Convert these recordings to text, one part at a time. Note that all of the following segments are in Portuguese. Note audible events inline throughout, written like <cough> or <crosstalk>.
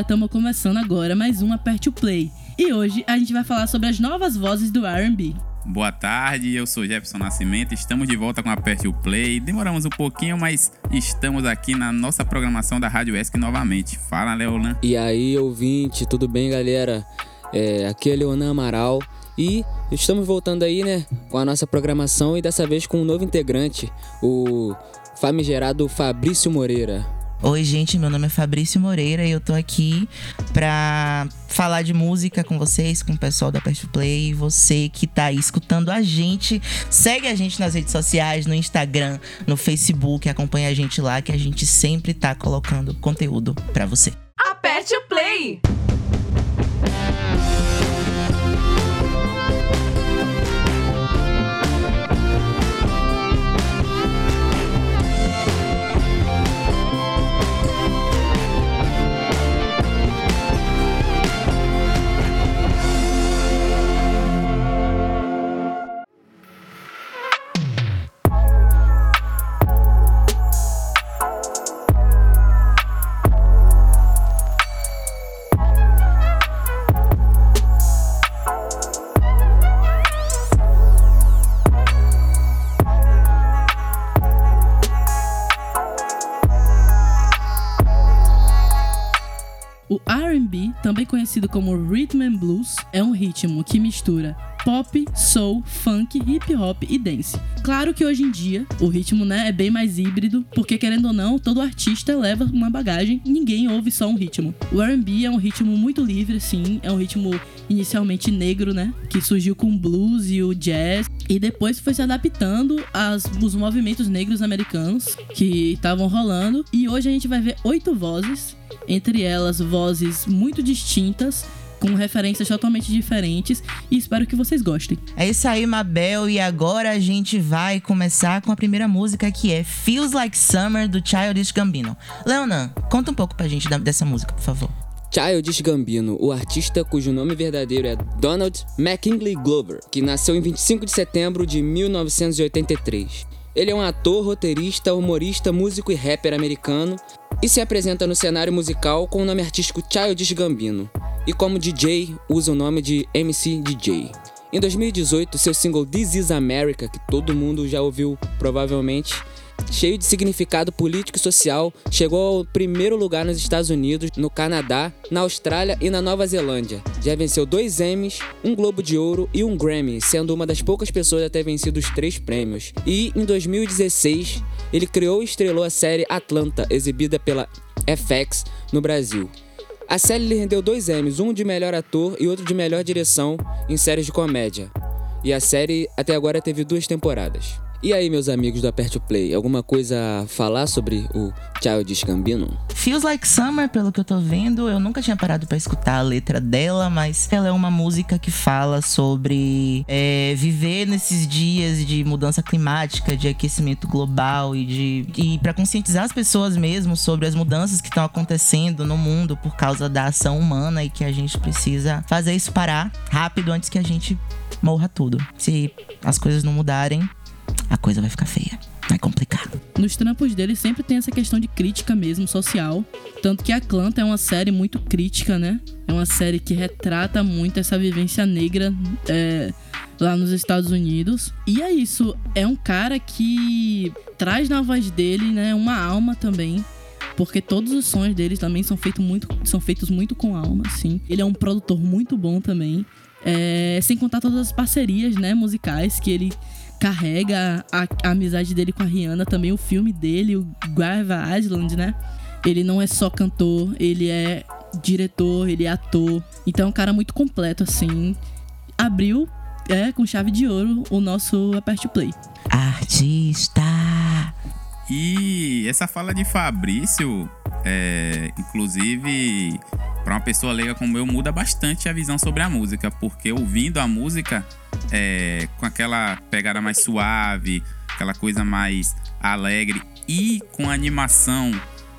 galera, estamos começando agora mais um Aperte o Play. E hoje a gente vai falar sobre as novas vozes do R&B. Boa tarde, eu sou Jefferson Nascimento, estamos de volta com Aperte o Play. Demoramos um pouquinho, mas estamos aqui na nossa programação da Rádio ESC novamente. Fala, Leonan. E aí, ouvinte, tudo bem, galera? É, aqui é Leonan Amaral e estamos voltando aí, né, com a nossa programação e dessa vez com um novo integrante, o famigerado Fabrício Moreira. Oi, gente, meu nome é Fabrício Moreira e eu tô aqui pra falar de música com vocês, com o pessoal da Perfect Play. Você que tá aí escutando a gente, segue a gente nas redes sociais, no Instagram, no Facebook, acompanha a gente lá que a gente sempre tá colocando conteúdo pra você. Aperte o play! Conhecido como Rhythm and Blues, é um ritmo que mistura pop, soul, funk, hip hop e dance. Claro que hoje em dia o ritmo né, é bem mais híbrido, porque querendo ou não, todo artista leva uma bagagem, ninguém ouve só um ritmo. O R&B é um ritmo muito livre, assim, é um ritmo inicialmente negro, né, que surgiu com o blues e o jazz e depois foi se adaptando aos os movimentos negros americanos que estavam rolando. E hoje a gente vai ver oito vozes, entre elas vozes muito distintas com referências totalmente diferentes e espero que vocês gostem. É isso aí, Mabel, e agora a gente vai começar com a primeira música que é Feels Like Summer do Childish Gambino. Leonan, conta um pouco pra gente da- dessa música, por favor. Childish Gambino, o artista cujo nome verdadeiro é Donald McKinley Glover, que nasceu em 25 de setembro de 1983. Ele é um ator, roteirista, humorista, músico e rapper americano e se apresenta no cenário musical com o nome artístico Childish Gambino e como DJ usa o nome de MC DJ. Em 2018, seu single This Is America, que todo mundo já ouviu provavelmente, cheio de significado político e social, chegou ao primeiro lugar nos Estados Unidos, no Canadá, na Austrália e na Nova Zelândia. Já venceu dois Emmys, um Globo de Ouro e um Grammy, sendo uma das poucas pessoas a ter vencido os três prêmios. E em 2016, ele criou e estrelou a série Atlanta, exibida pela FX no Brasil. A série lhe rendeu dois Emmys, um de melhor ator e outro de melhor direção em séries de comédia. E a série até agora teve duas temporadas. E aí, meus amigos do Aperte Play, alguma coisa a falar sobre o Childish Gambino? Feels Like Summer, pelo que eu tô vendo, eu nunca tinha parado pra escutar a letra dela, mas ela é uma música que fala sobre é, viver nesses dias de mudança climática, de aquecimento global e de e para conscientizar as pessoas mesmo sobre as mudanças que estão acontecendo no mundo por causa da ação humana e que a gente precisa fazer isso parar rápido antes que a gente morra tudo. Se as coisas não mudarem, a coisa vai ficar feia. Vai complicar. Nos trampos dele sempre tem essa questão de crítica mesmo, social. Tanto que Atlanta é uma série muito crítica, né? É uma série que retrata muito essa vivência negra é, lá nos Estados Unidos. E é isso, é um cara que traz na voz dele, né, uma alma também. Porque todos os sons dele também são, feito muito, são feitos muito com alma, assim. Ele é um produtor muito bom também. É, sem contar todas as parcerias, né, musicais que ele carrega a, a amizade dele com a Rihanna, também o filme dele, o Guava Island, né? Ele não é só cantor, ele é diretor, ele é ator. Então é um cara muito completo, assim. Abriu, é, com chave de ouro, o nosso Aperte Play. Artista. E essa fala de Fabrício, é, inclusive, para uma pessoa leiga como eu, muda bastante a visão sobre a música, porque ouvindo a música é, com aquela pegada mais suave, aquela coisa mais alegre e com a animação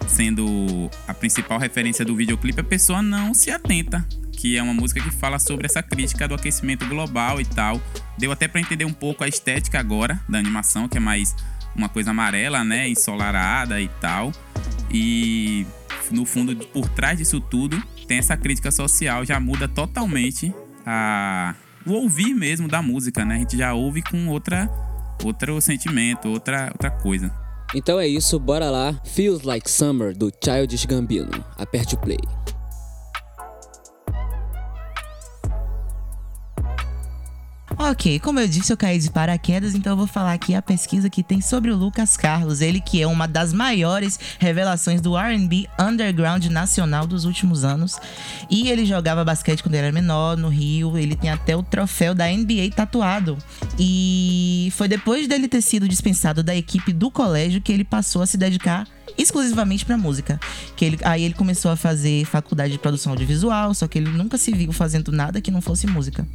sendo a principal referência do videoclipe, a pessoa não se atenta que é uma música que fala sobre essa crítica do aquecimento global e tal. Deu até para entender um pouco a estética agora da animação, que é mais uma coisa amarela, né, ensolarada e tal. E no fundo, por trás disso tudo, tem essa crítica social, já muda totalmente a o ouvir mesmo da música, né? A gente já ouve com outra outro sentimento, outra outra coisa. Então é isso, bora lá. Feels Like Summer do Childish Gambino. Aperte o play. Ok, como eu disse, eu caí de paraquedas, então eu vou falar aqui a pesquisa que tem sobre o Lucas Carlos, ele que é uma das maiores revelações do R&B underground nacional dos últimos anos. E ele jogava basquete quando era menor, no Rio, ele tem até o troféu da NBA tatuado. E foi depois dele ter sido dispensado da equipe do colégio que ele passou a se dedicar exclusivamente para música. Que ele, aí ele começou a fazer faculdade de produção audiovisual, só que ele nunca se viu fazendo nada que não fosse música.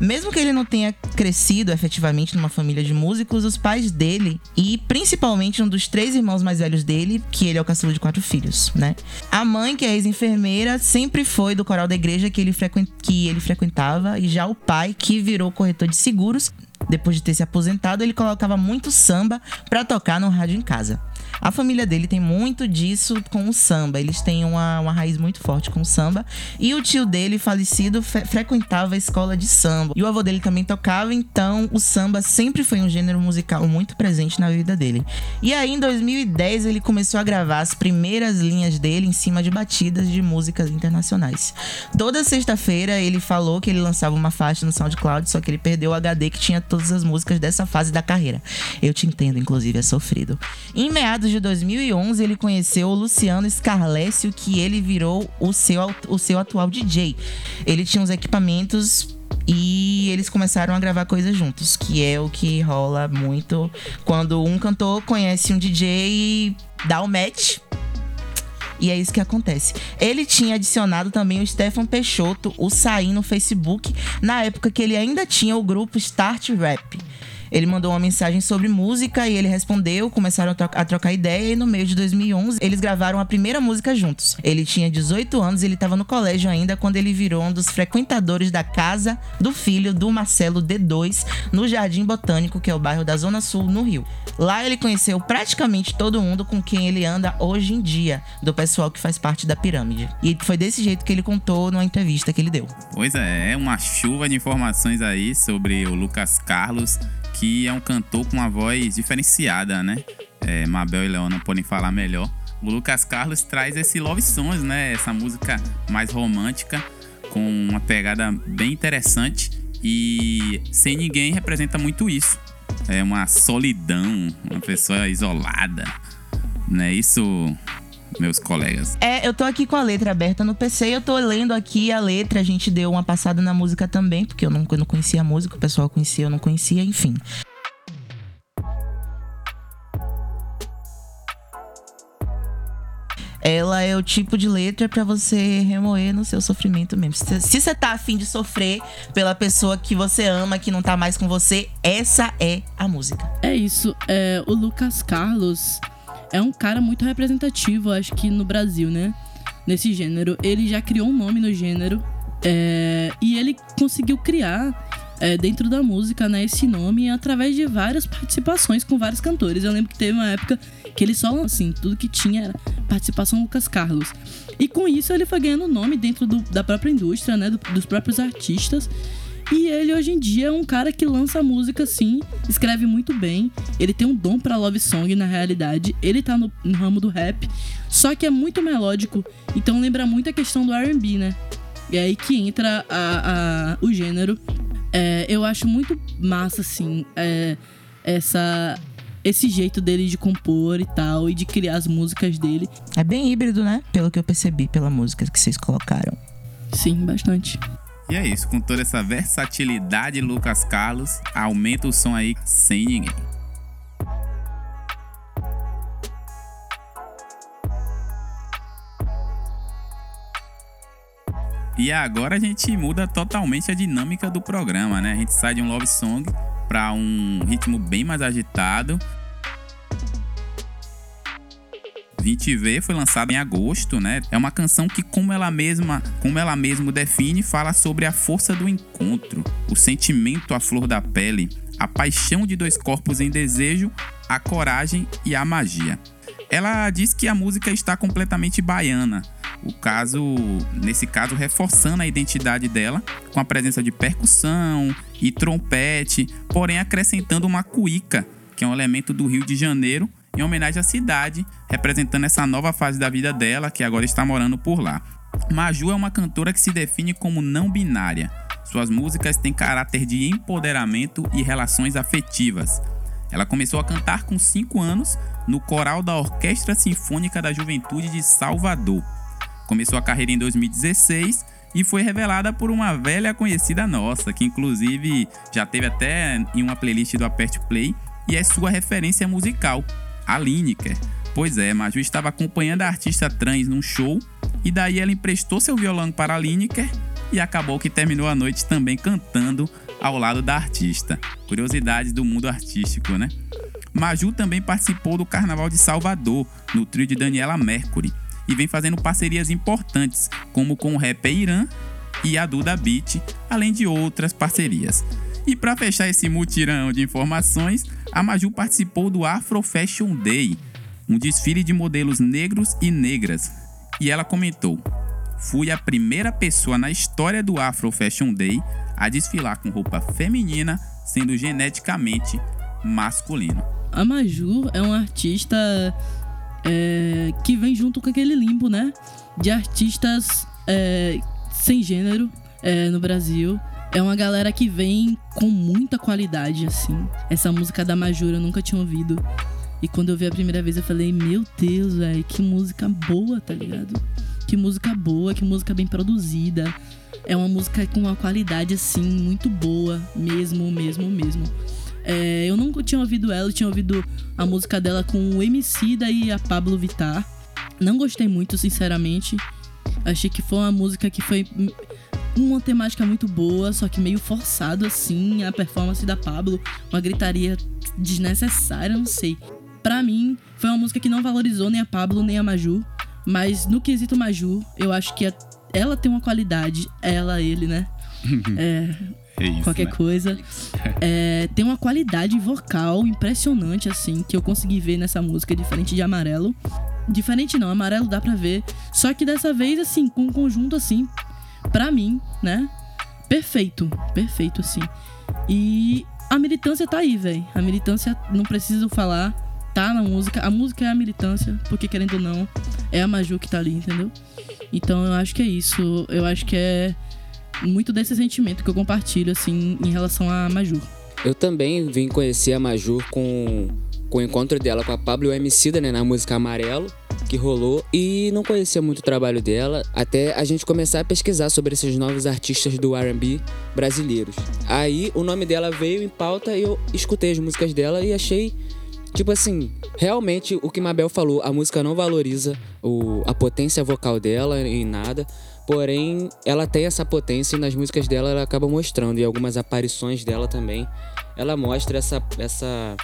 Mesmo que ele não tenha crescido efetivamente numa família de músicos, os pais dele e principalmente um dos três irmãos mais velhos dele, que ele é o caçula de quatro filhos, né? A mãe, que é ex-enfermeira, sempre foi do coral da igreja que ele, que ele frequentava, e já o pai, que virou corretor de seguros, depois de ter se aposentado, ele colocava muito samba para tocar no rádio em casa. A família dele tem muito disso com o samba. Eles têm uma, uma raiz muito forte com o samba. E o tio dele, falecido, frequentava a escola de samba. E o avô dele também tocava, então o samba sempre foi um gênero musical muito presente na vida dele. E aí, em 2010, ele começou a gravar as primeiras linhas dele em cima de batidas de músicas internacionais. Toda sexta-feira ele falou que ele lançava uma faixa no SoundCloud, só que ele perdeu o HD que tinha todas as músicas dessa fase da carreira. Eu te entendo, inclusive, é sofrido. Em meados meados de 2011, ele conheceu o Luciano Scarlécio, que ele virou o seu, o seu atual DJ. Ele tinha uns equipamentos e eles começaram a gravar coisas juntos, que é o que rola muito quando um cantor conhece um DJ e dá o um match. E é isso que acontece. Ele tinha adicionado também o Stefan Peixoto, o Sain no Facebook, na época que ele ainda tinha o grupo Start Rap. Ele mandou uma mensagem sobre música e ele respondeu, começaram a, a trocar ideia e no meio de 2011 eles gravaram a primeira música juntos. Ele tinha 18 anos e ele estava no colégio ainda quando ele virou um dos frequentadores da casa do filho do Marcelo D2 no Jardim Botânico, que é o bairro da Zona Sul, no Rio. Lá ele conheceu praticamente todo mundo com quem ele anda hoje em dia, do pessoal que faz parte da pirâmide. E foi desse jeito que ele contou numa entrevista que ele deu. Pois é, é uma chuva de informações aí sobre o Lucas Carlos que é um cantor com uma voz diferenciada, né? É, Mabel e Leona podem falar melhor. O Lucas Carlos traz esse Love Songs, né? Essa música mais romântica, com uma pegada bem interessante. E Sem Ninguém representa muito isso. É uma solidão, uma pessoa isolada. Né? Isso meus colegas. É, eu tô aqui com a letra aberta no PC, eu tô lendo aqui a letra, a gente deu uma passada na música também, porque eu não, eu não conhecia a música, o pessoal conhecia, eu não conhecia, enfim. ela é o tipo de letra para você remoer no seu sofrimento mesmo. Se você tá afim de sofrer pela pessoa que você ama, que não tá mais com você, essa é a música. É isso. É, o Lucas Carlos, é um cara muito representativo, acho que no Brasil, né? Nesse gênero. Ele já criou um nome no gênero. É, e ele conseguiu criar é, dentro da música, né, esse nome através de várias participações com vários cantores. Eu lembro que teve uma época que ele só, assim, tudo que tinha era participação Lucas Carlos. E com isso ele foi ganhando nome dentro do, da própria indústria, né, do, dos próprios artistas. E ele hoje em dia é um cara que lança música sim, escreve muito bem. Ele tem um dom para love song na realidade. Ele tá no, no, ramo do rap, só que é muito melódico, então lembra muito a questão do R&B, né? E é aí que entra a, a, o gênero. É, eu acho muito massa assim, é, essa esse jeito dele de compor e tal, e de criar as músicas dele. É bem híbrido, né? Pelo que eu percebi pela música que vocês colocaram. Sim, bastante. E é isso, com toda essa versatilidade, Lucas Carlos, aumenta o som aí sem ninguém. E agora a gente muda totalmente a dinâmica do programa, né? A gente sai de um love song para um ritmo bem mais agitado 20 V foi lançada em agosto, né? É uma canção que, como ela mesma, como ela mesmo define, fala sobre a força do encontro, o sentimento à flor da pele, a paixão de dois corpos em desejo, a coragem e a magia. Ela diz que a música está completamente baiana. O caso, nesse caso, reforçando a identidade dela com a presença de percussão e trompete, porém acrescentando uma cuíca, que é um elemento do Rio de Janeiro, em homenagem à cidade, representando essa nova fase da vida dela, que agora está morando por lá. Maju é uma cantora que se define como não binária. Suas músicas têm caráter de empoderamento e relações afetivas. Ela começou a cantar com 5 anos no coral da Orquestra Sinfônica da Juventude de Salvador. Começou a carreira em 2016 e foi revelada por uma velha conhecida nossa, que inclusive já teve até em uma playlist do Aperte Play e é sua referência musical, a Lineker. Pois é, Maju estava acompanhando a artista trans num show e daí ela emprestou seu violão para a Lineker e acabou que terminou a noite também cantando ao lado da artista. Curiosidades do mundo artístico, né? Maju também participou do Carnaval de Salvador, no trio de Daniela Mercury, e vem fazendo parcerias importantes, como com o rapper Irã e a Duda Beat, além de outras parcerias. E para fechar esse mutirão de informações, a Maju participou do Afro Fashion Day, um desfile de modelos negros e negras, e ela comentou: Fui a primeira pessoa na história do Afro Fashion Day a desfilar com roupa feminina, sendo geneticamente masculino. A Maju é uma artista é, que vem junto com aquele limbo, né? De artistas é, sem gênero é, no Brasil. É uma galera que vem com muita qualidade, assim. Essa música da Majura eu nunca tinha ouvido. E quando eu vi a primeira vez, eu falei, meu Deus, velho, que música boa, tá ligado? Que música boa, que música bem produzida. É uma música com uma qualidade, assim, muito boa, mesmo, mesmo, mesmo. É, eu nunca tinha ouvido ela, eu tinha ouvido a música dela com o MC e a Pablo Vittar. Não gostei muito, sinceramente. Achei que foi uma música que foi uma temática muito boa, só que meio forçado assim, a performance da Pablo, uma gritaria desnecessária, não sei. Para mim, foi uma música que não valorizou nem a Pablo nem a Maju, mas no quesito Maju, eu acho que ela tem uma qualidade, ela, ele, né? <laughs> é, É isso, qualquer né? coisa. <laughs> É, tem uma qualidade vocal impressionante, assim, que eu consegui ver nessa música, diferente de Amarelo. Diferente não, Amarelo dá pra ver. Só que dessa vez, assim, com um conjunto, assim, pra mim, né? Perfeito, perfeito, assim. E a militância tá aí, velho. A militância, não preciso falar, tá na música. A música é a militância, porque querendo ou não, é a Maju que tá ali, entendeu? Então eu acho que é isso. Eu acho que é muito desse sentimento que eu compartilho, assim, em relação a Maju. Eu também vim conhecer a Majur com, com o encontro dela com a Pablo Emicida, né, na música Amarelo, que rolou, e não conhecia muito o trabalho dela, até a gente começar a pesquisar sobre esses novos artistas do R&B brasileiros. Aí o nome dela veio em pauta e eu escutei as músicas dela e achei Tipo assim, realmente o que Mabel falou, a música não valoriza o, a potência vocal dela em nada, porém ela tem essa potência e nas músicas dela ela acaba mostrando, e algumas aparições dela também, ela mostra essa, essa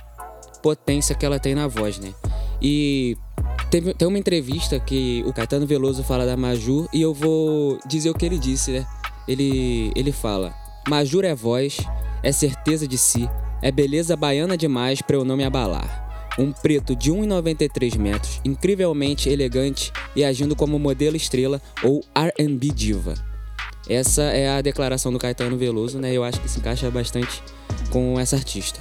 potência que ela tem na voz, né? E teve, tem uma entrevista que o Caetano Veloso fala da Majur e eu vou dizer o que ele disse, né? Ele, ele fala: Majur é voz, é certeza de si, é beleza baiana demais pra eu não me abalar. Um preto de 1,93 metros, incrivelmente elegante e agindo como modelo estrela ou R&B diva. Essa é a declaração do Caetano Veloso, né? Eu acho que se encaixa bastante com essa artista.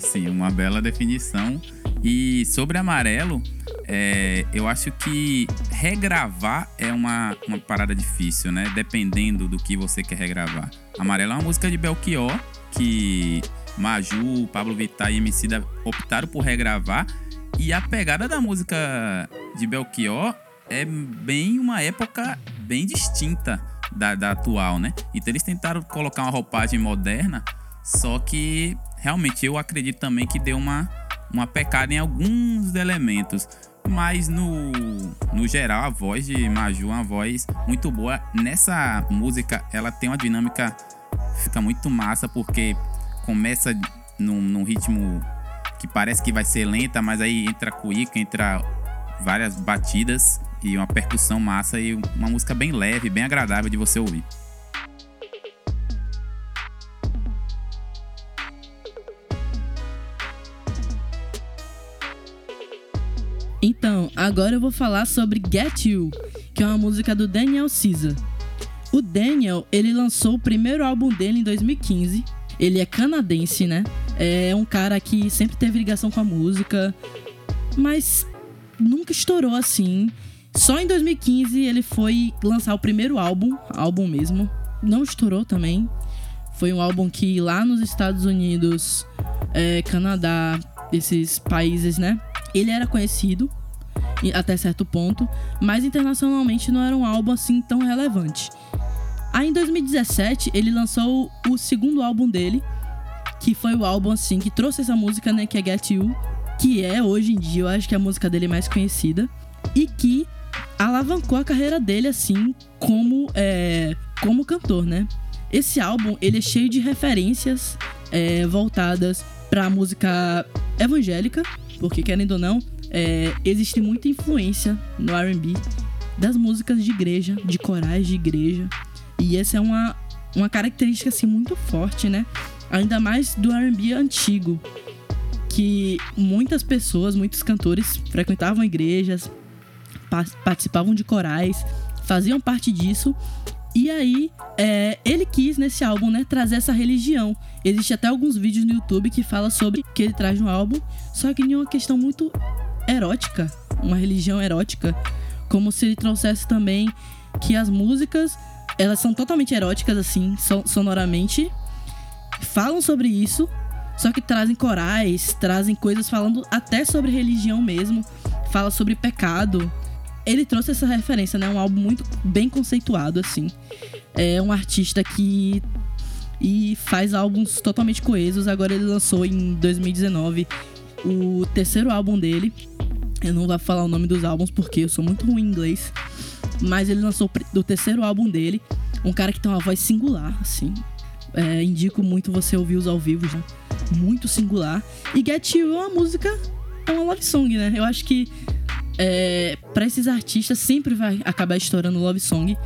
Sim, uma bela definição. E sobre amarelo, é, eu acho que regravar é uma, uma parada difícil, né? Dependendo do que você quer regravar. Amarelo é uma música de Belchior, que Maju, Pablo Vittar e Emicida optaram por regravar. E a pegada da música de Belchior é bem uma época bem distinta da, da atual, né? Então eles tentaram colocar uma roupagem moderna, só que realmente eu acredito também que deu uma, uma pecada em alguns elementos. Mas no, no geral, a voz de Maju é uma voz muito boa. Nessa música, ela tem uma dinâmica fica muito massa, porque começa num, num ritmo que parece que vai ser lenta, mas aí entra cuíca, entra várias batidas e uma percussão massa e uma música bem leve, bem agradável de você ouvir. Então, agora eu vou falar sobre Get You, que é uma música do Daniel Caesar. O Daniel, ele lançou o primeiro álbum dele em 2015. Ele é canadense, né? É um cara que sempre teve ligação com a música, mas nunca estourou assim. Só em 2015 ele foi lançar o primeiro álbum, álbum mesmo. Não estourou também. Foi um álbum que lá nos Estados Unidos, é, Canadá, esses países, né? Ele era conhecido até certo ponto, mas internacionalmente não era um álbum assim tão relevante. Aí em 2017 ele lançou o segundo álbum dele, que foi o álbum assim que trouxe essa música, né, que é Get You, que é hoje em dia eu acho que é a música dele mais conhecida e que alavancou a carreira dele assim como é, como cantor, né? Esse álbum ele é cheio de referências é, voltadas para música evangélica, porque querendo ou não, é, existe muita influência no R&B das músicas de igreja, de corais de igreja. E essa é uma, uma característica assim muito forte, né? Ainda mais do R&B antigo, que muitas pessoas, muitos cantores frequentavam igrejas, participavam de corais, faziam parte disso. E aí, é, ele quis nesse álbum, né, trazer essa religião. Existe até alguns vídeos no YouTube que fala sobre que ele traz no álbum, só que em uma questão muito erótica, uma religião erótica, como se ele trouxesse também que as músicas elas são totalmente eróticas assim, sonoramente, falam sobre isso, só que trazem corais, trazem coisas falando até sobre religião mesmo, fala sobre pecado. Ele trouxe essa referência, né? Um álbum muito bem conceituado assim. É um artista que e faz álbuns totalmente coesos. Agora ele lançou em 2019 o terceiro álbum dele. Eu não vou falar o nome dos álbuns porque eu sou muito ruim em inglês. Mas ele lançou o terceiro álbum dele. Um cara que tem uma voz singular, assim. É, indico muito você ouvir os ao vivo já. Muito singular. E Get You é uma música, é uma love song, né? Eu acho que é, para esses artistas sempre vai acabar estourando love song.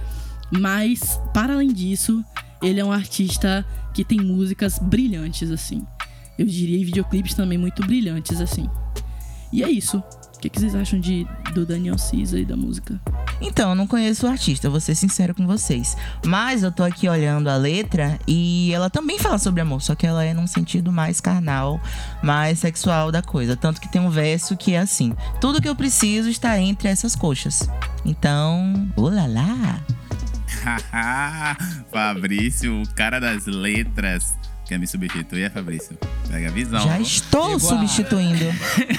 Mas, para além disso, ele é um artista que tem músicas brilhantes, assim. Eu diria, videoclipes também muito brilhantes, assim. E é isso. O que, que vocês acham de, do Daniel Caesar e da música? Então, eu não conheço o artista, vou ser sincero com vocês. Mas eu tô aqui olhando a letra e ela também fala sobre amor, só que ela é num sentido mais carnal, mais sexual da coisa. Tanto que tem um verso que é assim: Tudo que eu preciso está entre essas coxas. Então, olá! <laughs> Fabrício, o cara das letras. Quer me substituir, Fabrício? Pega a visão. Já estou substituindo.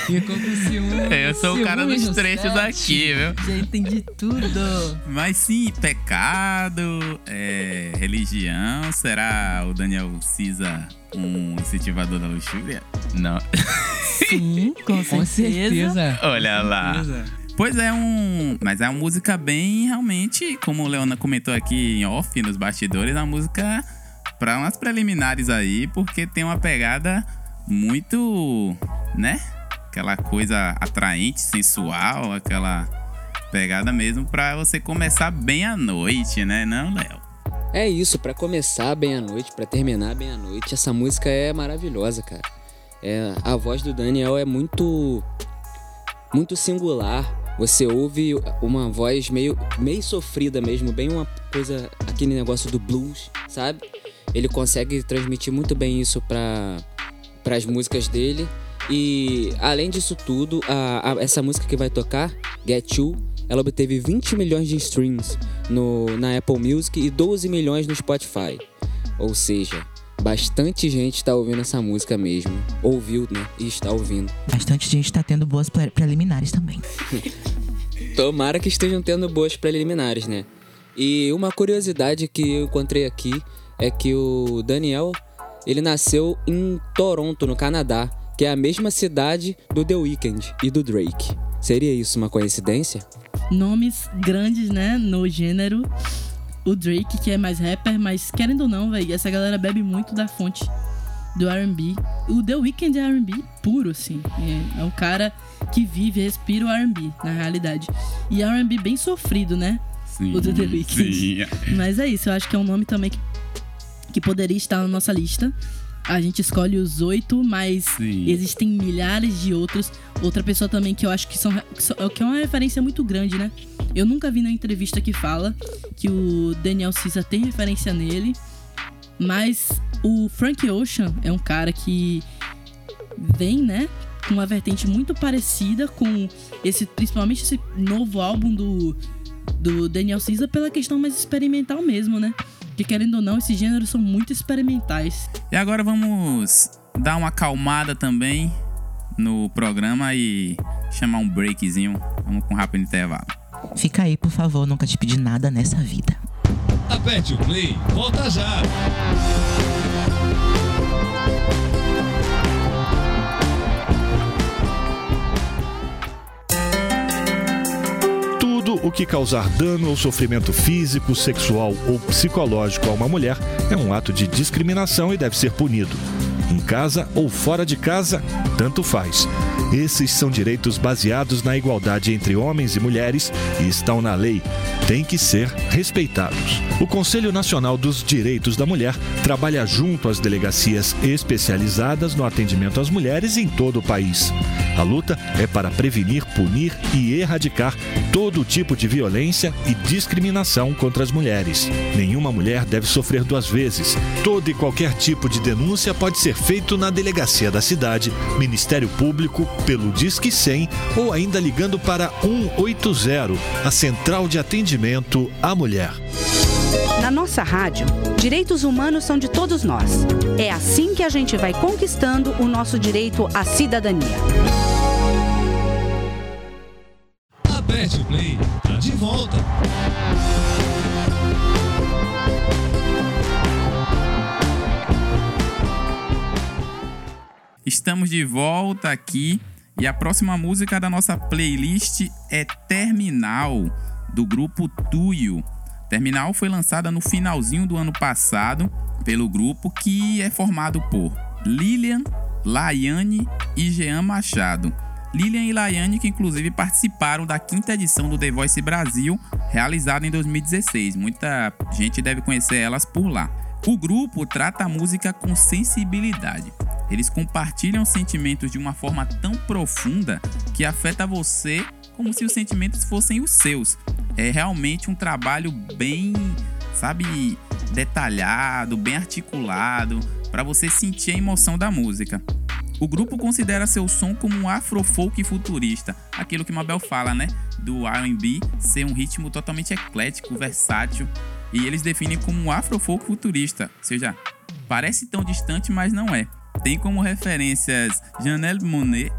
Ficou com ciúme. Eu sou o cara dos trechos aqui, viu? Já entendi tudo. Mas sim, pecado, é, religião. Será o Daniel Cisa um incentivador da luxúria? Não. Sim, com certeza. Com certeza. Olha lá. Pois é, um. Mas é uma música bem realmente, como o Leona comentou aqui em off, nos bastidores, a música para umas preliminares aí, porque tem uma pegada muito, né? Aquela coisa atraente, sensual, aquela pegada mesmo para você começar bem a noite, né, não, Léo? É isso, para começar bem a noite, para terminar bem a noite, essa música é maravilhosa, cara. É, a voz do Daniel é muito muito singular. Você ouve uma voz meio meio sofrida mesmo, bem uma coisa aquele negócio do blues, sabe? Ele consegue transmitir muito bem isso para as músicas dele. E além disso tudo, a, a, essa música que vai tocar, Get You, ela obteve 20 milhões de streams no, na Apple Music e 12 milhões no Spotify. Ou seja, bastante gente está ouvindo essa música mesmo. Ouviu, né? E está ouvindo. Bastante gente está tendo boas preliminares também. <laughs> Tomara que estejam tendo boas preliminares, né? E uma curiosidade que eu encontrei aqui é que o Daniel, ele nasceu em Toronto, no Canadá, que é a mesma cidade do The Weeknd e do Drake. Seria isso uma coincidência? Nomes grandes, né, no gênero. O Drake, que é mais rapper, mas querendo ou não, velho, essa galera bebe muito da fonte do R&B. O The Weeknd é R&B puro, assim. É, é um cara que vive, respira o R&B, na realidade. E R&B bem sofrido, né? Sim, o do The Weeknd. <laughs> Mas é isso, eu acho que é um nome também que que poderia estar na nossa lista. a gente escolhe os oito, mas Sim. existem milhares de outros. Outra pessoa também que eu acho que, são, que é uma referência muito grande, né? Eu nunca vi na entrevista que fala que o Daniel Caesar tem referência nele, mas o Frank Ocean é um cara que vem, né? Com uma vertente muito parecida com esse, principalmente esse novo álbum do, do Daniel Caesar pela questão mais experimental mesmo, né? Que querendo ou não, esses gêneros são muito experimentais. E agora vamos dar uma acalmada também no programa e chamar um breakzinho. Vamos com um rápido intervalo. Fica aí, por favor, nunca te pedi nada nessa vida. Aperte o play, volta já. Tudo o que causar dano ou sofrimento físico, sexual ou psicológico a uma mulher é um ato de discriminação e deve ser punido. Em casa ou fora de casa, tanto faz. Esses são direitos baseados na igualdade entre homens e mulheres e estão na lei. Têm que ser respeitados. O Conselho Nacional dos Direitos da Mulher trabalha junto às delegacias especializadas no atendimento às mulheres em todo o país. A luta é para prevenir, punir e erradicar todo tipo de violência e discriminação contra as mulheres. Nenhuma mulher deve sofrer duas vezes. Todo e qualquer tipo de denúncia pode ser feito na delegacia da cidade, Ministério Público, pelo Disque 100 ou ainda ligando para 180, a Central de Atendimento à Mulher. Na nossa rádio, direitos humanos são de todos nós. É assim que a gente vai conquistando o nosso direito à cidadania. O play, tá de volta. Estamos de volta aqui e a próxima música da nossa playlist é Terminal, do grupo Tuyo. Terminal foi lançada no finalzinho do ano passado pelo grupo que é formado por Lilian, Laiane e Jean Machado. Lilian e Laiane que inclusive participaram da quinta edição do The Voice Brasil, realizada em 2016. Muita gente deve conhecer elas por lá. O grupo trata a música com sensibilidade. Eles compartilham sentimentos de uma forma tão profunda que afeta você como se os sentimentos fossem os seus. É realmente um trabalho bem, sabe, detalhado, bem articulado, para você sentir a emoção da música. O grupo considera seu som como um afrofolk futurista, aquilo que Mabel fala, né? Do R&B ser um ritmo totalmente eclético, versátil, e eles definem como um afrofolk futurista, ou seja, parece tão distante, mas não é. Tem como referências Janelle Monet,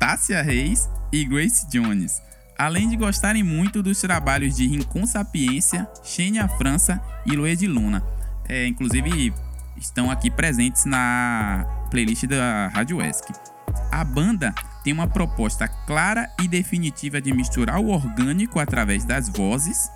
Tássia Reis e Grace Jones. Além de gostarem muito dos trabalhos de Rincon Sapiência, Xenia França e Loe de Luna. É, inclusive, estão aqui presentes na playlist da Rádio ESC. A banda tem uma proposta clara e definitiva de misturar o orgânico através das vozes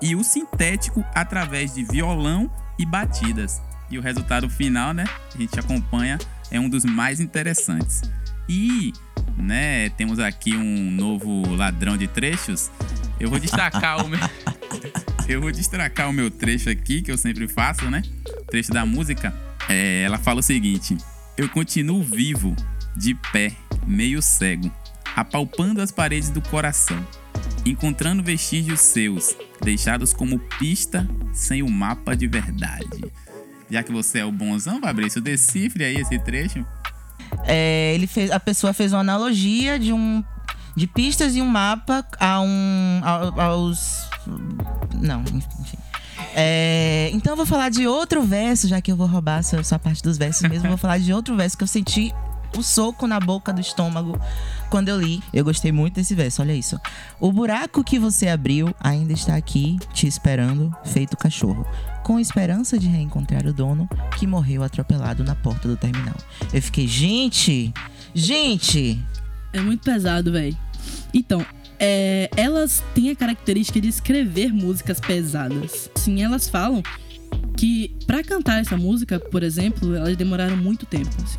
e o sintético através de violão e batidas. E o resultado final, né, a gente acompanha, é um dos mais interessantes. E, né, temos aqui um novo ladrão de trechos. Eu vou destacar o meu <laughs> Eu vou destacar o meu trecho aqui que eu sempre faço, né? O trecho da música. É, ela fala o seguinte: Eu continuo vivo, de pé, meio cego, apalpando as paredes do coração, encontrando vestígios seus, deixados como pista sem o mapa de verdade. Já que você é o bonzão, Fabrício, decifre aí esse trecho. É, ele fez, a pessoa fez uma analogia de um de pistas e um mapa a um a- aos não, enfim. É, então eu vou falar de outro verso, já que eu vou roubar sua, sua parte dos versos mesmo, vou falar de outro verso que eu senti o soco na boca do estômago quando eu li. Eu gostei muito desse verso, olha isso. O buraco que você abriu ainda está aqui, te esperando, feito cachorro. Com esperança de reencontrar o dono que morreu atropelado na porta do terminal. Eu fiquei, gente, gente, É muito pesado, velho. Então, é, elas têm a característica de escrever músicas pesadas. Sim, elas falam que pra cantar essa música, por exemplo, elas demoraram muito tempo. Assim.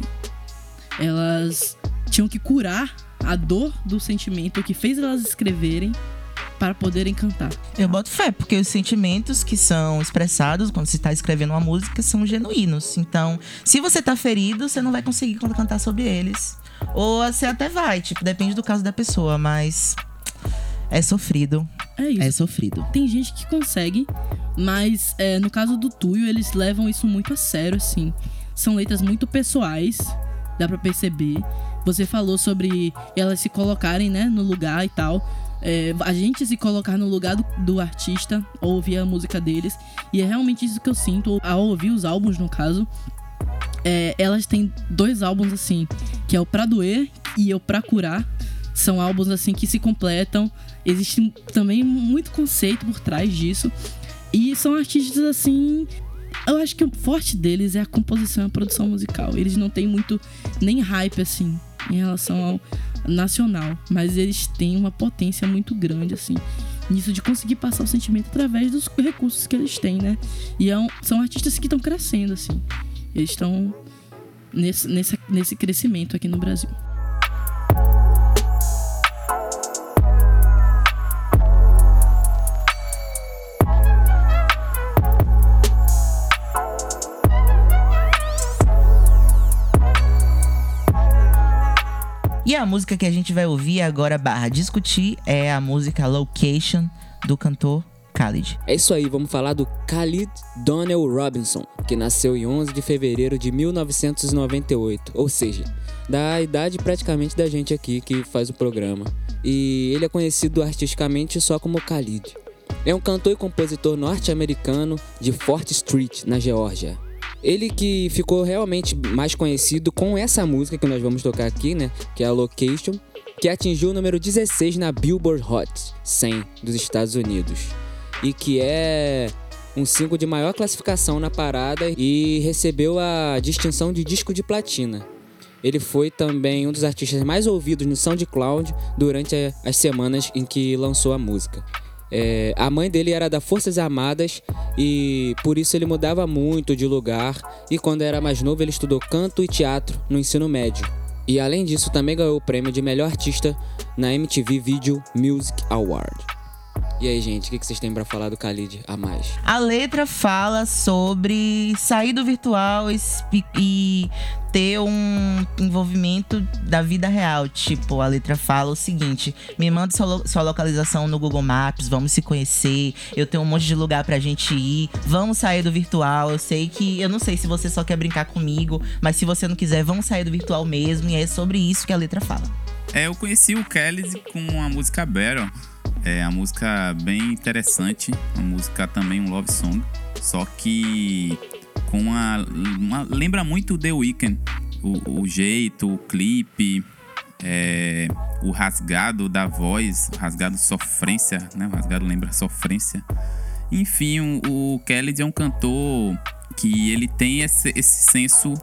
Elas tinham que curar a dor do sentimento que fez elas escreverem para poderem cantar. Eu boto fé, porque os sentimentos que são expressados quando se está escrevendo uma música são genuínos. Então, se você tá ferido, você não vai conseguir cantar sobre eles. Ou você até vai, tipo, depende do caso da pessoa, mas é sofrido. É isso. É sofrido. Tem gente que consegue, mas é, no caso do Tuyo, eles levam isso muito a sério, assim. São letras muito pessoais, dá pra perceber. Você falou sobre elas se colocarem, né, no lugar e tal. É, a gente se colocar no lugar do, do artista, ouvir a música deles. E é realmente isso que eu sinto ao ouvir os álbuns, no caso. É, elas têm dois álbuns, assim, que é o Pra Doer e o Pra Curar. São álbuns, assim, que se completam. Existe também muito conceito por trás disso. E são artistas, assim. Eu acho que o forte deles é a composição e a produção musical. Eles não têm muito nem hype, assim, em relação ao nacional. Mas eles têm uma potência muito grande, assim, nisso de conseguir passar o sentimento através dos recursos que eles têm, né? E é um- são artistas que estão crescendo, assim. Eles estão nesse, nesse, nesse crescimento aqui no Brasil. A música que a gente vai ouvir agora barra discutir é a música Location do cantor Khalid. É isso aí, vamos falar do Khalid Donnell Robinson, que nasceu em 11 de fevereiro de 1998, ou seja, da idade praticamente da gente aqui que faz o programa. E ele é conhecido artisticamente só como Khalid. É um cantor e compositor norte-americano de Fort Street, na Geórgia. Ele que ficou realmente mais conhecido com essa música que nós vamos tocar aqui, né? Que é a Location, que atingiu o número 16 na Billboard Hot 100 dos Estados Unidos. E que é um single de maior classificação na parada e recebeu a distinção de disco de platina. Ele foi também um dos artistas mais ouvidos no SoundCloud durante as semanas em que lançou a música. É, a mãe dele era da Forças Armadas e por isso ele mudava muito de lugar. E quando era mais novo, ele estudou canto e teatro no ensino médio. E além disso, também ganhou o prêmio de melhor artista na MTV Video Music Award. E aí, gente, o que vocês têm pra falar do Khalid a mais? A letra fala sobre sair do virtual e, e ter um envolvimento da vida real. Tipo, a letra fala o seguinte: me manda sua, lo- sua localização no Google Maps, vamos se conhecer. Eu tenho um monte de lugar pra gente ir. Vamos sair do virtual. Eu sei que. Eu não sei se você só quer brincar comigo, mas se você não quiser, vamos sair do virtual mesmo. E é sobre isso que a letra fala. É, eu conheci o Kelly com a música Battle. É a música bem interessante, uma música também um love song, só que com uma, uma- lembra muito The Weeknd, o, o jeito, o clipe, é, o rasgado da voz, rasgado sofrência, né? O rasgado lembra sofrência. Enfim, o, o Kelly é um cantor que ele tem esse, esse senso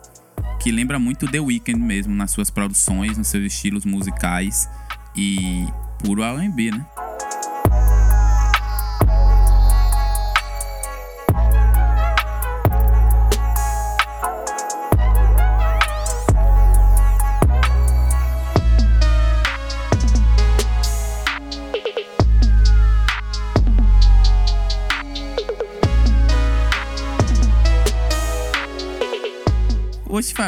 que lembra muito The Weeknd mesmo nas suas produções, nos seus estilos musicais e puro R&B, né?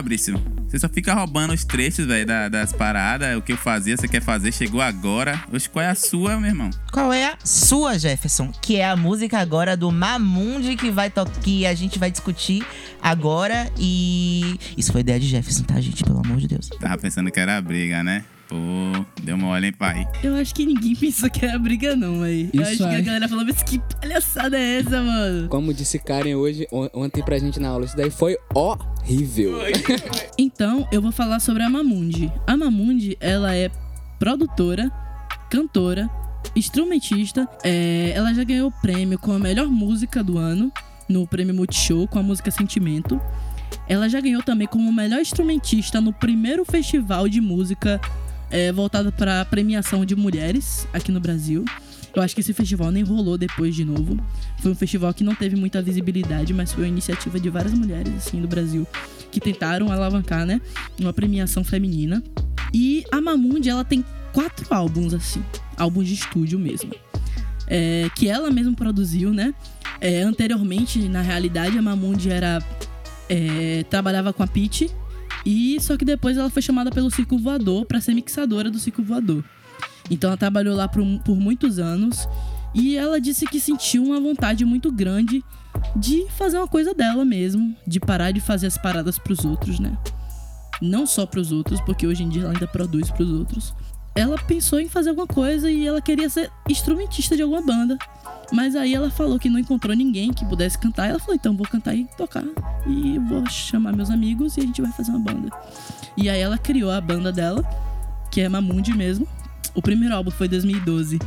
Fabrício, você só fica roubando os trechos, velho, da- das paradas. O que eu fazia, você quer fazer, chegou agora. Oxe, qual é a sua, meu irmão? Qual é a sua, Jefferson? Que é a música agora do Mamundi que vai que a gente vai discutir agora. E isso foi ideia de Jefferson, tá, gente? Pelo amor de Deus. Tava pensando que era briga, né? Pô, deu mole, hein, pai? Eu acho que ninguém pensou que era briga, não, aí. Eu acho que a aí. galera falou, mas que palhaçada é essa, mano? Como disse Karen hoje, on- ontem pra gente na aula, isso daí foi horrível. <laughs> Então, eu vou falar sobre a Mamundi. A Mamundi, ela é produtora, cantora, instrumentista. É, ela já ganhou o prêmio com a melhor música do ano no prêmio Multishow com a música Sentimento. Ela já ganhou também como melhor instrumentista no primeiro festival de música é, voltado para premiação de mulheres aqui no Brasil. Eu acho que esse festival nem rolou depois de novo. Foi um festival que não teve muita visibilidade, mas foi uma iniciativa de várias mulheres assim do Brasil que tentaram alavancar, né, uma premiação feminina. E a Mamundi, ela tem quatro álbuns assim, álbuns de estúdio mesmo. é, que ela mesma produziu, né? É, anteriormente, na realidade, a Mamundi era é, trabalhava com a Peach e só que depois ela foi chamada pelo Circo Voador para ser mixadora do Circo Voador. Então ela trabalhou lá por, por muitos anos e ela disse que sentiu uma vontade muito grande de fazer uma coisa dela mesmo, de parar de fazer as paradas para os outros, né? Não só para os outros, porque hoje em dia ela ainda produz para os outros. Ela pensou em fazer alguma coisa e ela queria ser instrumentista de alguma banda. Mas aí ela falou que não encontrou ninguém que pudesse cantar. Ela falou: então vou cantar e tocar. E vou chamar meus amigos e a gente vai fazer uma banda. E aí ela criou a banda dela, que é Mamundi mesmo. O primeiro álbum foi em 2012,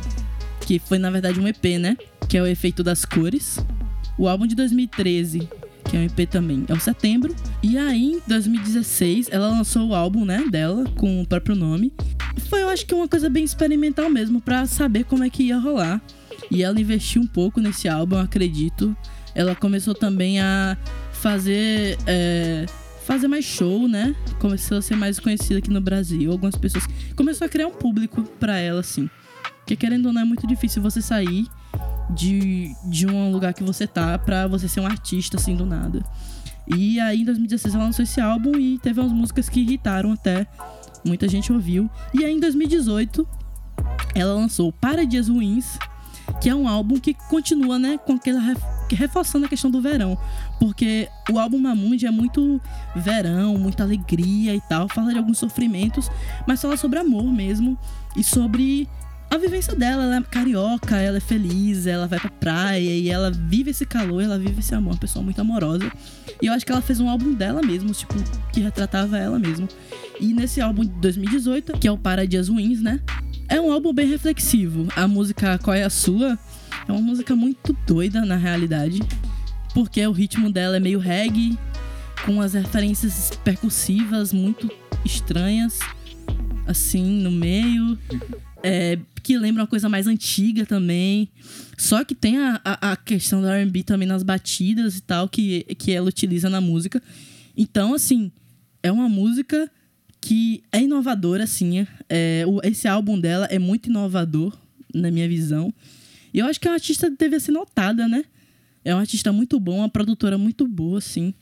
que foi na verdade um EP, né? Que é o Efeito das Cores. O álbum de 2013, que é um EP também, é o Setembro. E aí, em 2016, ela lançou o álbum, né, dela, com o próprio nome. Foi, eu acho que uma coisa bem experimental mesmo, para saber como é que ia rolar. E ela investiu um pouco nesse álbum, acredito. Ela começou também a fazer. É, fazer mais show, né? Começou a ser mais conhecida aqui no Brasil. Algumas pessoas. Começou a criar um público para ela, assim. Porque querendo ou não, é muito difícil você sair de, de um lugar que você tá pra você ser um artista, assim, do nada. E aí, em 2016, ela lançou esse álbum e teve umas músicas que irritaram até. Muita gente ouviu. E aí, em 2018, ela lançou Para Dias Ruins, que é um álbum que continua, né, com aquela reforçando a questão do verão, porque o álbum Mamundi é muito verão, muita alegria e tal, fala de alguns sofrimentos, mas fala sobre amor mesmo e sobre a vivência dela, ela é carioca, ela é feliz, ela vai pra praia e ela vive esse calor, ela vive esse amor, uma pessoa muito amorosa. E eu acho que ela fez um álbum dela mesmo, tipo, que retratava ela mesmo. E nesse álbum de 2018, que é o Para Dias Ruins, né? É um álbum bem reflexivo. A música Qual é a Sua é uma música muito doida na realidade, porque o ritmo dela é meio reggae, com as referências percussivas muito estranhas, assim, no meio. É, que lembra uma coisa mais antiga também. Só que tem a, a, a questão do RB também nas batidas e tal, que, que ela utiliza na música. Então, assim, é uma música que é inovadora, assim. É, o, esse álbum dela é muito inovador, na minha visão. E eu acho que é uma artista que deve ser notada, né? É uma artista muito bom, uma produtora muito boa, assim.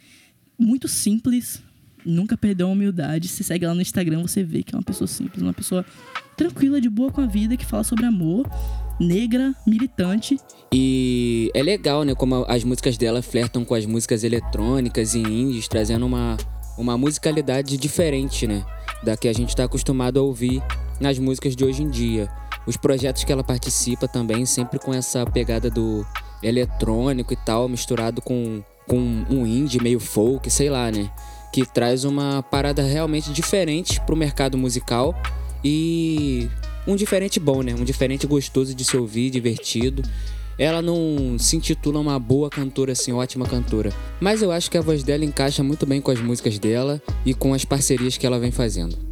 Muito simples. Nunca perdeu a humildade. Se segue lá no Instagram, você vê que é uma pessoa simples, uma pessoa tranquila, de boa com a vida, que fala sobre amor, negra, militante. E é legal, né? Como as músicas dela flertam com as músicas eletrônicas e indies, trazendo uma uma musicalidade diferente, né? Da que a gente está acostumado a ouvir nas músicas de hoje em dia. Os projetos que ela participa também, sempre com essa pegada do eletrônico e tal, misturado com, com um indie meio folk, sei lá, né? Que traz uma parada realmente diferente pro mercado musical e um diferente bom, né? Um diferente gostoso de se ouvir, divertido. Ela não se intitula uma boa cantora, assim, ótima cantora. Mas eu acho que a voz dela encaixa muito bem com as músicas dela e com as parcerias que ela vem fazendo.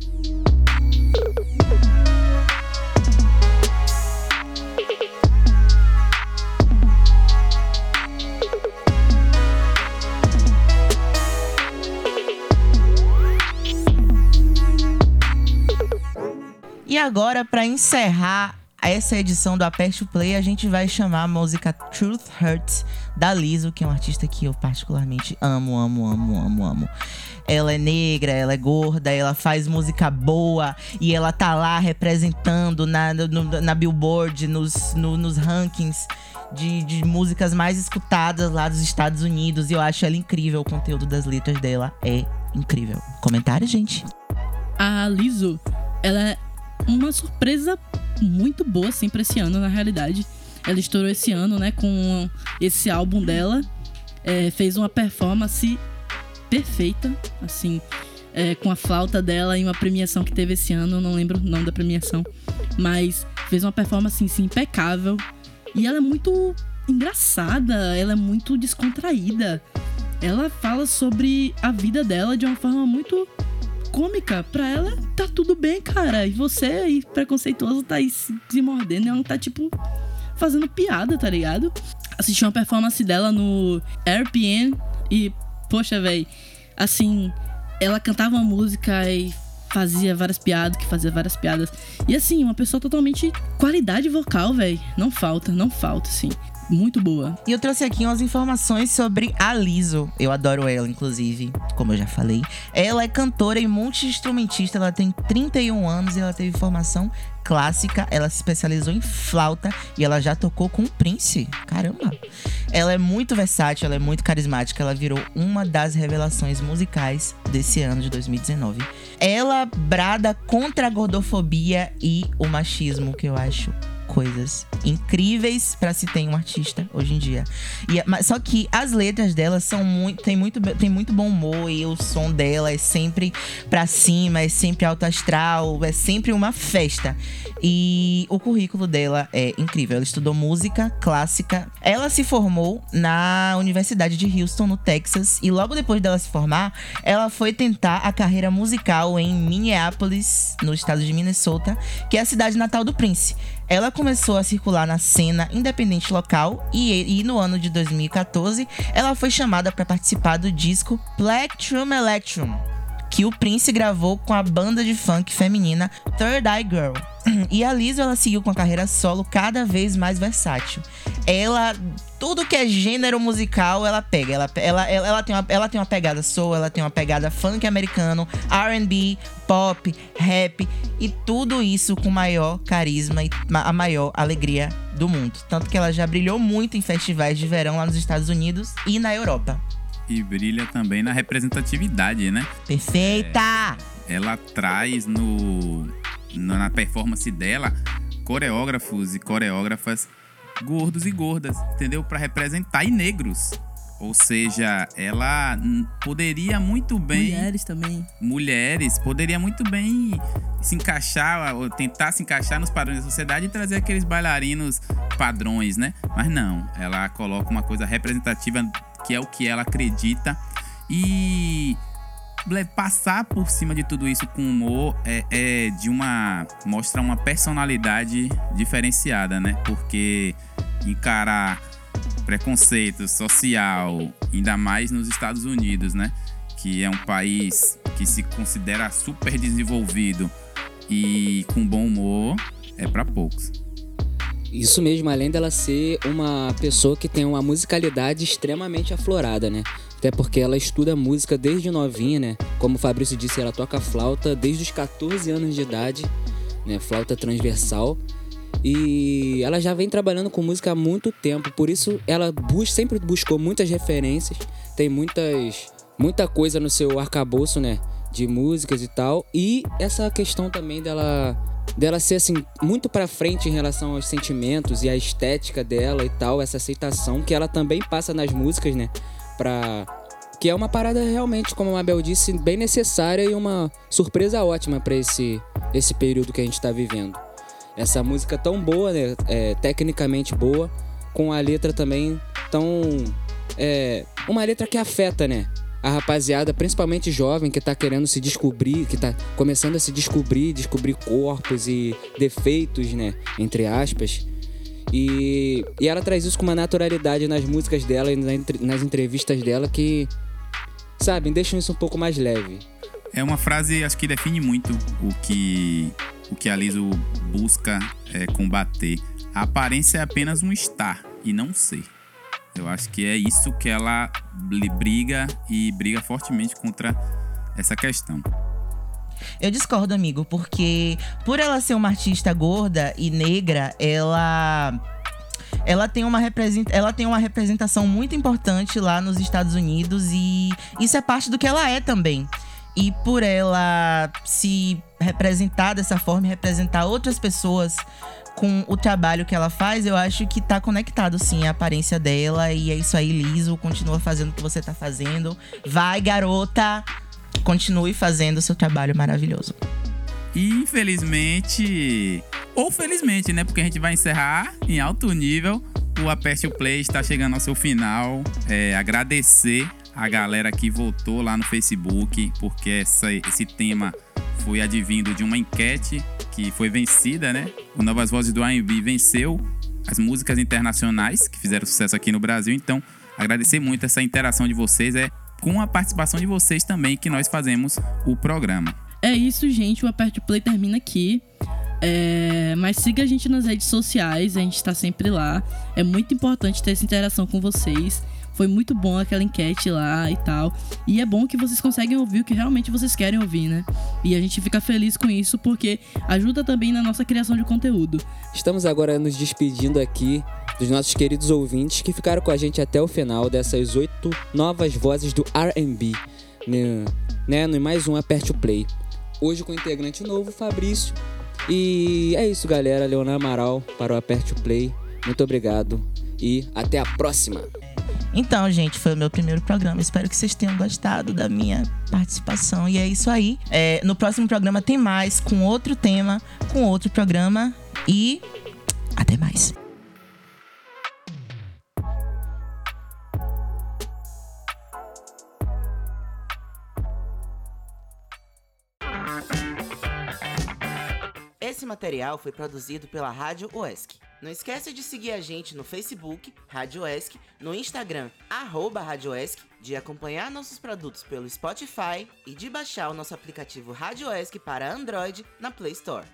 Agora, para encerrar essa edição do Aperte o Play, a gente vai chamar a música Truth Hurts da Lizzo, que é uma artista que eu particularmente amo, amo, amo, amo, amo. Ela é negra, ela é gorda, ela faz música boa e ela tá lá representando na, no, na Billboard, nos, no, nos rankings de, de músicas mais escutadas lá dos Estados Unidos. E eu acho ela incrível, o conteúdo das letras dela é incrível. Comentário, gente? A Lizzo, ela uma surpresa muito boa, assim, pra esse ano, na realidade. Ela estourou esse ano, né, com esse álbum dela. É, fez uma performance perfeita, assim, é, com a flauta dela em uma premiação que teve esse ano. não lembro o nome da premiação, mas fez uma performance, assim, impecável. E ela é muito engraçada, ela é muito descontraída. Ela fala sobre a vida dela de uma forma muito cômica, pra ela tá tudo bem, cara. E você aí, preconceituoso, tá aí se mordendo. Ela tá, tipo, fazendo piada, tá ligado? Assisti uma performance dela no RPN e, poxa, velho, assim, ela cantava uma música e fazia várias piadas, que fazia várias piadas. E assim, uma pessoa totalmente qualidade vocal, velho. Não falta, não falta, assim. Muito boa. E eu trouxe aqui umas informações sobre a Liso. Eu adoro ela, inclusive, como eu já falei. Ela é cantora e multi-instrumentista. Ela tem 31 anos e ela teve formação clássica. Ela se especializou em flauta e ela já tocou com o Prince. Caramba! Ela é muito versátil, ela é muito carismática. Ela virou uma das revelações musicais desse ano de 2019. Ela brada contra a gordofobia e o machismo, que eu acho coisas incríveis para se ter um artista hoje em dia. E, mas, só que as letras dela são muito tem muito tem muito bom humor e o som dela é sempre para cima, é sempre alto astral, é sempre uma festa. E o currículo dela é incrível. Ela estudou música clássica. Ela se formou na Universidade de Houston, no Texas, e logo depois dela se formar, ela foi tentar a carreira musical em Minneapolis, no estado de Minnesota, que é a cidade natal do Prince. Ela começou a circular na cena independente local e, e no ano de 2014 ela foi chamada para participar do disco Plectrum Electrum, que o Prince gravou com a banda de funk feminina Third Eye Girl. E a Lizzo ela seguiu com a carreira solo cada vez mais versátil. Ela tudo que é gênero musical, ela pega. Ela, ela, ela, ela, tem, uma, ela tem uma pegada soul, ela tem uma pegada funk americano, RB, pop, rap e tudo isso com maior carisma e a maior alegria do mundo. Tanto que ela já brilhou muito em festivais de verão lá nos Estados Unidos e na Europa. E brilha também na representatividade, né? Perfeita! É, ela traz no, na performance dela coreógrafos e coreógrafas gordos e gordas, entendeu? Para representar e negros. Ou seja, ela poderia muito bem. Mulheres também. Mulheres, poderia muito bem se encaixar, ou tentar se encaixar nos padrões da sociedade e trazer aqueles bailarinos padrões, né? Mas não, ela coloca uma coisa representativa que é o que ela acredita. E passar por cima de tudo isso com humor é, é, de uma mostra uma personalidade diferenciada, né? Porque encarar preconceito social, ainda mais nos Estados Unidos, né? Que é um país que se considera super desenvolvido e com bom humor, é para poucos. Isso mesmo, além dela ser uma pessoa que tem uma musicalidade extremamente aflorada, né? Até porque ela estuda música desde novinha, né? Como o Fabrício disse, ela toca flauta desde os 14 anos de idade, né? Flauta transversal. E ela já vem trabalhando com música há muito tempo, por isso ela bus sempre buscou muitas referências, tem muitas muita coisa no seu arcabouço, né, de músicas e tal. E essa questão também dela dela ser assim muito para frente em relação aos sentimentos e a estética dela e tal, essa aceitação que ela também passa nas músicas, né? Que é uma parada realmente, como a Mabel disse, bem necessária e uma surpresa ótima para esse esse período que a gente está vivendo. Essa música tão boa, né? É, tecnicamente boa, com a letra também tão é, uma letra que afeta, né? A rapaziada, principalmente jovem, que tá querendo se descobrir, que tá começando a se descobrir, descobrir corpos e defeitos, né? Entre aspas. E, e ela traz isso com uma naturalidade nas músicas dela e nas entrevistas dela que, sabe, deixam isso um pouco mais leve. É uma frase, acho que define muito o que, o que a Liso busca é, combater. A aparência é apenas um estar e não ser. Eu acho que é isso que ela briga e briga fortemente contra essa questão. Eu discordo, amigo, porque por ela ser uma artista gorda e negra, ela ela tem uma representa ela tem uma representação muito importante lá nos Estados Unidos e isso é parte do que ela é também. E por ela se representar dessa forma, representar outras pessoas com o trabalho que ela faz, eu acho que tá conectado sim a aparência dela e é isso aí, liso, continua fazendo o que você tá fazendo. Vai, garota! Continue fazendo o seu trabalho maravilhoso. Infelizmente, ou felizmente, né? Porque a gente vai encerrar em alto nível. O Aperte o Play está chegando ao seu final. É, agradecer a galera que votou lá no Facebook, porque essa, esse tema foi advindo de uma enquete que foi vencida, né? O Novas Vozes do R&B venceu as músicas internacionais que fizeram sucesso aqui no Brasil. Então, agradecer muito essa interação de vocês. É com a participação de vocês também que nós fazemos o programa. É isso, gente. O Aperte Play termina aqui. É, mas siga a gente nas redes sociais, a gente tá sempre lá. É muito importante ter essa interação com vocês. Foi muito bom aquela enquete lá e tal. E é bom que vocês conseguem ouvir o que realmente vocês querem ouvir, né? E a gente fica feliz com isso porque ajuda também na nossa criação de conteúdo. Estamos agora nos despedindo aqui dos nossos queridos ouvintes que ficaram com a gente até o final dessas oito novas vozes do RB, né? né? No mais um Aperte o Play. Hoje com um integrante novo, Fabrício. E é isso, galera. Leonardo Amaral para o Aperte o Play. Muito obrigado e até a próxima. Então, gente, foi o meu primeiro programa. Espero que vocês tenham gostado da minha participação. E é isso aí. É, no próximo programa tem mais, com outro tema, com outro programa. E até mais. Esse material foi produzido pela Rádio OESC. Não esqueça de seguir a gente no Facebook, Rádio OESC, no Instagram, arroba Rádio OESC, de acompanhar nossos produtos pelo Spotify e de baixar o nosso aplicativo Rádio OESC para Android na Play Store.